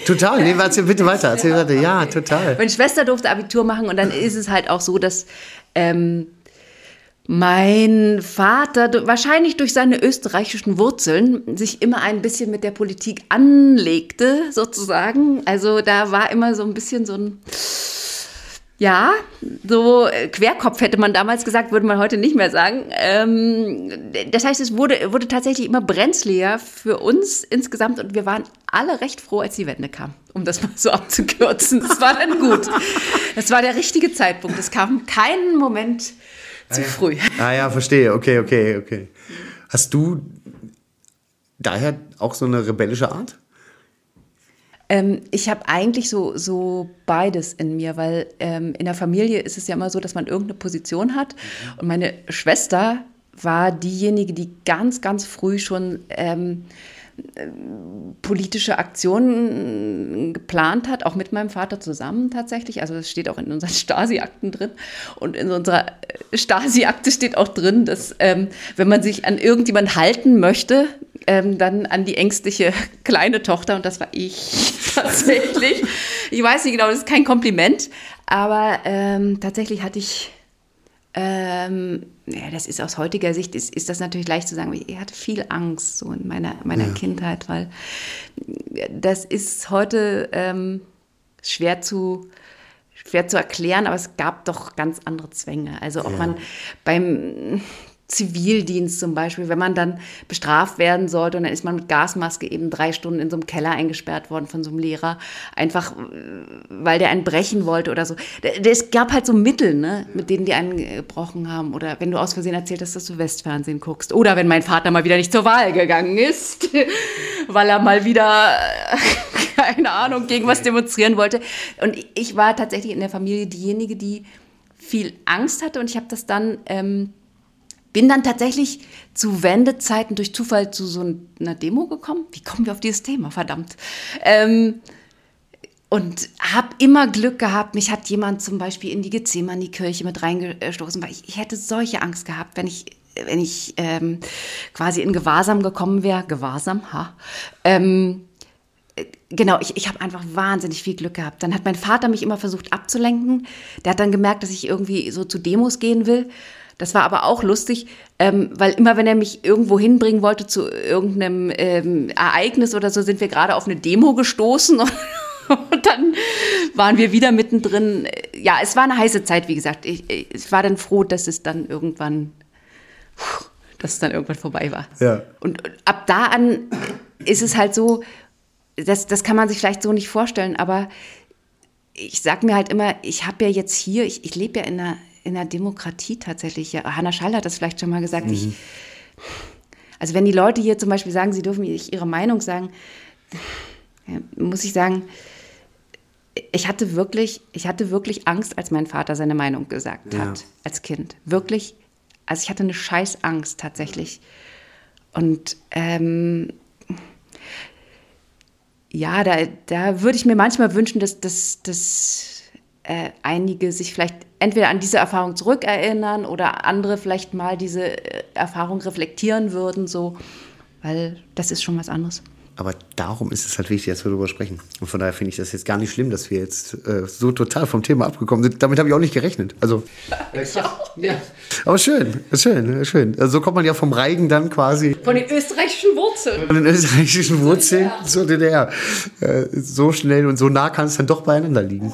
Total, nee, erzähl bitte weiter. Erzähl weiter. Ja, total. Meine Schwester durfte Abitur machen und dann ist es halt auch so, dass ähm, mein Vater wahrscheinlich durch seine österreichischen Wurzeln sich immer ein bisschen mit der Politik anlegte, sozusagen. Also da war immer so ein bisschen so ein ja, so äh, Querkopf hätte man damals gesagt, würde man heute nicht mehr sagen. Ähm, das heißt, es wurde, wurde tatsächlich immer brenzliger für uns insgesamt und wir waren alle recht froh, als die Wende kam, um das *laughs* mal so abzukürzen. Das war dann gut. Das war der richtige Zeitpunkt. Es kam keinen Moment zu ah, ja. früh. Ah ja, verstehe. Okay, okay, okay. Hast du daher auch so eine rebellische Art? Ähm, ich habe eigentlich so, so beides in mir, weil ähm, in der Familie ist es ja immer so, dass man irgendeine Position hat. Mhm. Und meine Schwester war diejenige, die ganz, ganz früh schon ähm, politische Aktionen geplant hat, auch mit meinem Vater zusammen tatsächlich. Also das steht auch in unseren *laughs* Stasi-Akten drin. Und in unserer Stasi-Akte steht auch drin, dass ähm, wenn man sich an irgendjemand halten möchte, ähm, dann an die ängstliche *laughs* kleine Tochter, und das war ich *laughs* tatsächlich. Ich weiß nicht genau, das ist kein Kompliment, aber ähm, tatsächlich hatte ich, ähm, ja, das ist aus heutiger Sicht, ist, ist das natürlich leicht zu sagen, ich hatte viel Angst so in meiner, meiner ja. Kindheit, weil das ist heute ähm, schwer zu schwer zu erklären, aber es gab doch ganz andere Zwänge. Also ob ja. man beim Zivildienst zum Beispiel, wenn man dann bestraft werden sollte und dann ist man mit Gasmaske eben drei Stunden in so einem Keller eingesperrt worden von so einem Lehrer, einfach weil der einen brechen wollte oder so. Es gab halt so Mittel, ne, mit denen die einen gebrochen haben. Oder wenn du aus Versehen erzählt hast, dass du Westfernsehen guckst. Oder wenn mein Vater mal wieder nicht zur Wahl gegangen ist, *laughs* weil er mal wieder, *laughs* keine Ahnung, gegen was demonstrieren wollte. Und ich war tatsächlich in der Familie diejenige, die viel Angst hatte und ich habe das dann, ähm, bin dann tatsächlich zu Wendezeiten durch Zufall zu so einer Demo gekommen. Wie kommen wir auf dieses Thema? Verdammt. Ähm, und habe immer Glück gehabt. Mich hat jemand zum Beispiel in die Gethsemane-Kirche mit reingestoßen, weil ich, ich, hätte solche Angst gehabt, wenn ich, wenn ich ähm, quasi in Gewahrsam gekommen wäre. Gewahrsam, ha. Ähm, genau, ich, ich habe einfach wahnsinnig viel Glück gehabt. Dann hat mein Vater mich immer versucht abzulenken. Der hat dann gemerkt, dass ich irgendwie so zu Demos gehen will. Das war aber auch lustig, ähm, weil immer wenn er mich irgendwo hinbringen wollte zu irgendeinem ähm, Ereignis oder so, sind wir gerade auf eine Demo gestoßen und, *laughs* und, dann waren wir wieder mittendrin. Ja, es war eine heiße Zeit, wie gesagt. Ich, ich war dann froh, dass es dann irgendwann, dass es dann irgendwann vorbei war. Ja. Und ab da an ist es halt so, das, das kann man sich vielleicht so nicht vorstellen, aber ich sage mir halt immer, ich habe ja jetzt hier, ich, ich lebe ja in einer, in einer Demokratie tatsächlich. Ja, Hanna Schall hat das vielleicht schon mal gesagt. Mhm. Ich, also wenn die Leute hier zum Beispiel sagen, sie dürfen nicht ihre Meinung sagen, muss ich sagen, ich hatte wirklich, ich hatte wirklich Angst, als mein Vater seine Meinung gesagt ja. hat als Kind. Wirklich, also ich hatte eine Scheißangst tatsächlich. Und ähm, ja, da, da würde ich mir manchmal wünschen, dass, dass, dass äh, einige sich vielleicht entweder an diese Erfahrung zurückerinnern oder andere vielleicht mal diese äh, Erfahrung reflektieren würden, so, weil das ist schon was anderes. Aber darum ist es halt wichtig, dass wir darüber sprechen. Und von daher finde ich das jetzt gar nicht schlimm, dass wir jetzt äh, so total vom Thema abgekommen sind. Damit habe ich auch nicht gerechnet. Also, *laughs* ich auch ja. Aber schön, schön, schön. Also so kommt man ja vom Reigen dann quasi. Von den österreichischen Wurzeln. Von den österreichischen Wurzeln zur DDR. Äh, so schnell und so nah kann es dann doch beieinander liegen.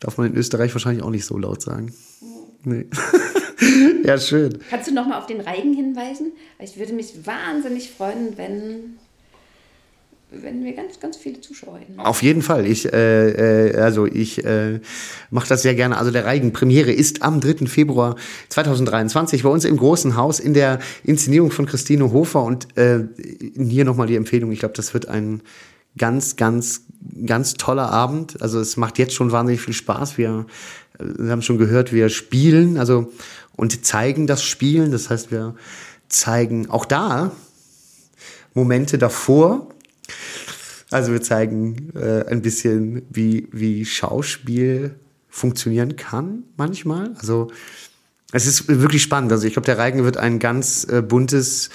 Darf man in Österreich wahrscheinlich auch nicht so laut sagen. Nee. *laughs* ja, schön. Kannst du nochmal auf den Reigen hinweisen? Ich würde mich wahnsinnig freuen, wenn wenn wir ganz, ganz viele Zuschauer hätten. Auf jeden Fall. Ich, äh, äh, also ich äh, mache das sehr gerne. Also der Reigen-Premiere ist am 3. Februar 2023 bei uns im Großen Haus in der Inszenierung von Christine Hofer. Und äh, hier nochmal die Empfehlung. Ich glaube, das wird ein ganz, ganz, ganz toller Abend. Also es macht jetzt schon wahnsinnig viel Spaß. Wir, äh, wir haben schon gehört, wir spielen also und zeigen das Spielen. Das heißt, wir zeigen auch da Momente davor also wir zeigen äh, ein bisschen, wie, wie Schauspiel funktionieren kann manchmal. Also es ist wirklich spannend. Also ich glaube, der Reigen wird ein ganz äh, buntes,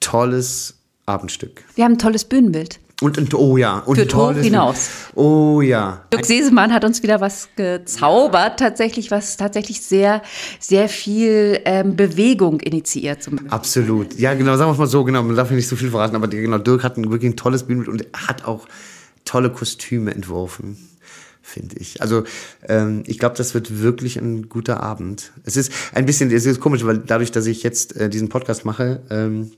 tolles Abendstück. Wir haben ein tolles Bühnenbild. Und, und oh ja. Und Führt hoch hinaus. Oh ja. Dirk Sesemann hat uns wieder was gezaubert, tatsächlich, was tatsächlich sehr, sehr viel ähm, Bewegung initiiert. Zum Absolut. Ja, genau, sagen wir es mal so, genau, man darf nicht so viel verraten, aber genau, Dirk hat ein, wirklich ein tolles Bühnenbild und hat auch tolle Kostüme entworfen finde ich. Also ähm, ich glaube, das wird wirklich ein guter Abend. Es ist ein bisschen, es ist komisch, weil dadurch, dass ich jetzt äh, diesen Podcast mache, ähm,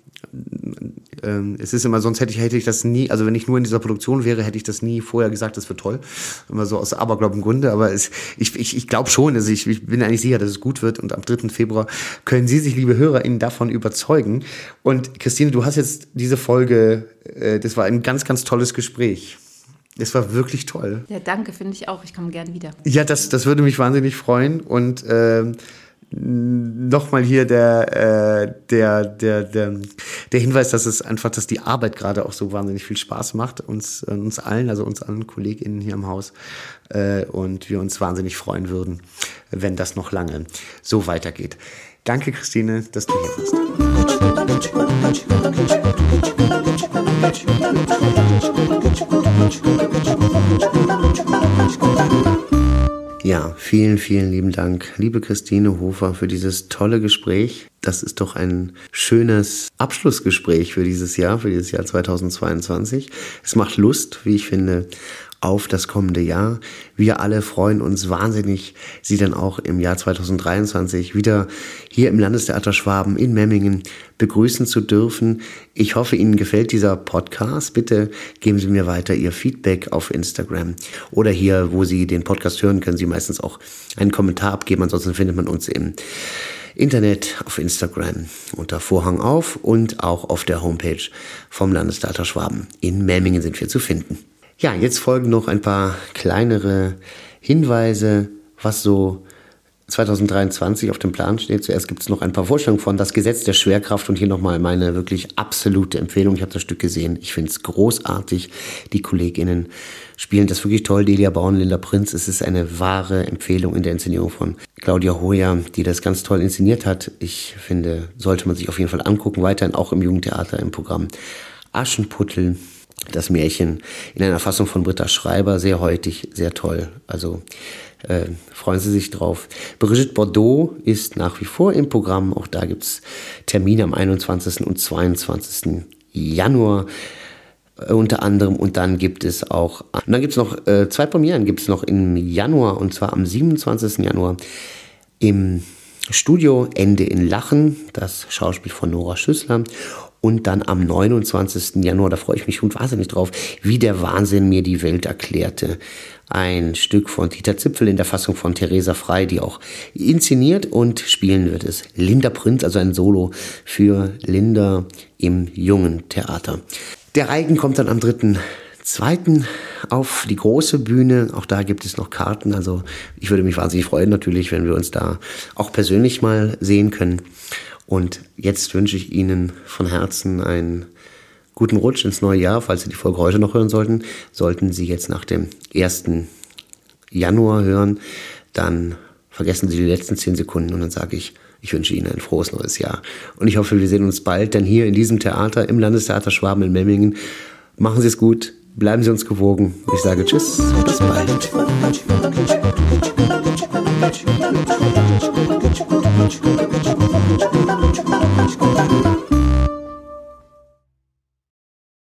ähm, es ist immer, sonst hätte ich, hätte ich das nie, also wenn ich nur in dieser Produktion wäre, hätte ich das nie vorher gesagt, das wird toll. Immer so aus Aberglaubengründe, aber es, ich, ich, ich glaube schon, also ich, ich bin eigentlich sicher, dass es gut wird und am 3. Februar können Sie sich, liebe HörerInnen, davon überzeugen. Und Christine, du hast jetzt diese Folge, äh, das war ein ganz, ganz tolles Gespräch. Es war wirklich toll. Ja, danke, finde ich auch. Ich komme gern wieder. Ja, das, das würde mich wahnsinnig freuen. Und äh, nochmal hier der, äh, der, der, der, der Hinweis, dass es einfach, dass die Arbeit gerade auch so wahnsinnig viel Spaß macht, uns, uns allen, also uns allen KollegInnen hier im Haus. Äh, und wir uns wahnsinnig freuen würden, wenn das noch lange so weitergeht. Danke, Christine, dass du hier bist. Ja, vielen, vielen lieben Dank, liebe Christine Hofer, für dieses tolle Gespräch. Das ist doch ein schönes Abschlussgespräch für dieses Jahr, für dieses Jahr 2022. Es macht Lust, wie ich finde, auf das kommende Jahr. Wir alle freuen uns wahnsinnig, Sie dann auch im Jahr 2023 wieder hier im Landestheater Schwaben in Memmingen begrüßen zu dürfen. Ich hoffe, Ihnen gefällt dieser Podcast. Bitte geben Sie mir weiter Ihr Feedback auf Instagram oder hier, wo Sie den Podcast hören, können Sie meistens auch einen Kommentar abgeben. Ansonsten findet man uns im Internet, auf Instagram unter Vorhang auf und auch auf der Homepage vom Landestheater Schwaben. In Memmingen sind wir zu finden. Ja, jetzt folgen noch ein paar kleinere Hinweise, was so 2023 auf dem Plan steht. Zuerst gibt es noch ein paar Vorstellungen von Das Gesetz der Schwerkraft und hier nochmal meine wirklich absolute Empfehlung. Ich habe das Stück gesehen. Ich finde es großartig. Die KollegInnen spielen das wirklich toll. Delia Bauen, Linda Prinz. Es ist eine wahre Empfehlung in der Inszenierung von Claudia Hoya, die das ganz toll inszeniert hat. Ich finde, sollte man sich auf jeden Fall angucken. Weiterhin auch im Jugendtheater im Programm Aschenputtel das Märchen in einer Fassung von Britta Schreiber, sehr heutig, sehr toll. Also äh, freuen Sie sich drauf. Brigitte Bordeaux ist nach wie vor im Programm. Auch da gibt es Termine am 21. und 22. Januar äh, unter anderem. Und dann gibt es auch, und dann gibt es noch äh, zwei Premieren, gibt es noch im Januar, und zwar am 27. Januar im Studio Ende in Lachen, das Schauspiel von Nora Schüssler. Und dann am 29. Januar, da freue ich mich schon wahnsinnig drauf, wie der Wahnsinn mir die Welt erklärte. Ein Stück von Dieter Zipfel in der Fassung von Theresa Frei, die auch inszeniert und spielen wird es. Linda Prinz, also ein Solo für Linda im jungen Theater. Der Reigen kommt dann am 3.2. auf die große Bühne. Auch da gibt es noch Karten. Also ich würde mich wahnsinnig freuen natürlich, wenn wir uns da auch persönlich mal sehen können. Und jetzt wünsche ich Ihnen von Herzen einen guten Rutsch ins neue Jahr. Falls Sie die Folge heute noch hören sollten, sollten Sie jetzt nach dem 1. Januar hören, dann vergessen Sie die letzten 10 Sekunden und dann sage ich, ich wünsche Ihnen ein frohes neues Jahr. Und ich hoffe, wir sehen uns bald denn hier in diesem Theater, im Landestheater Schwaben in Memmingen. Machen Sie es gut, bleiben Sie uns gewogen. Ich sage Tschüss bis bald.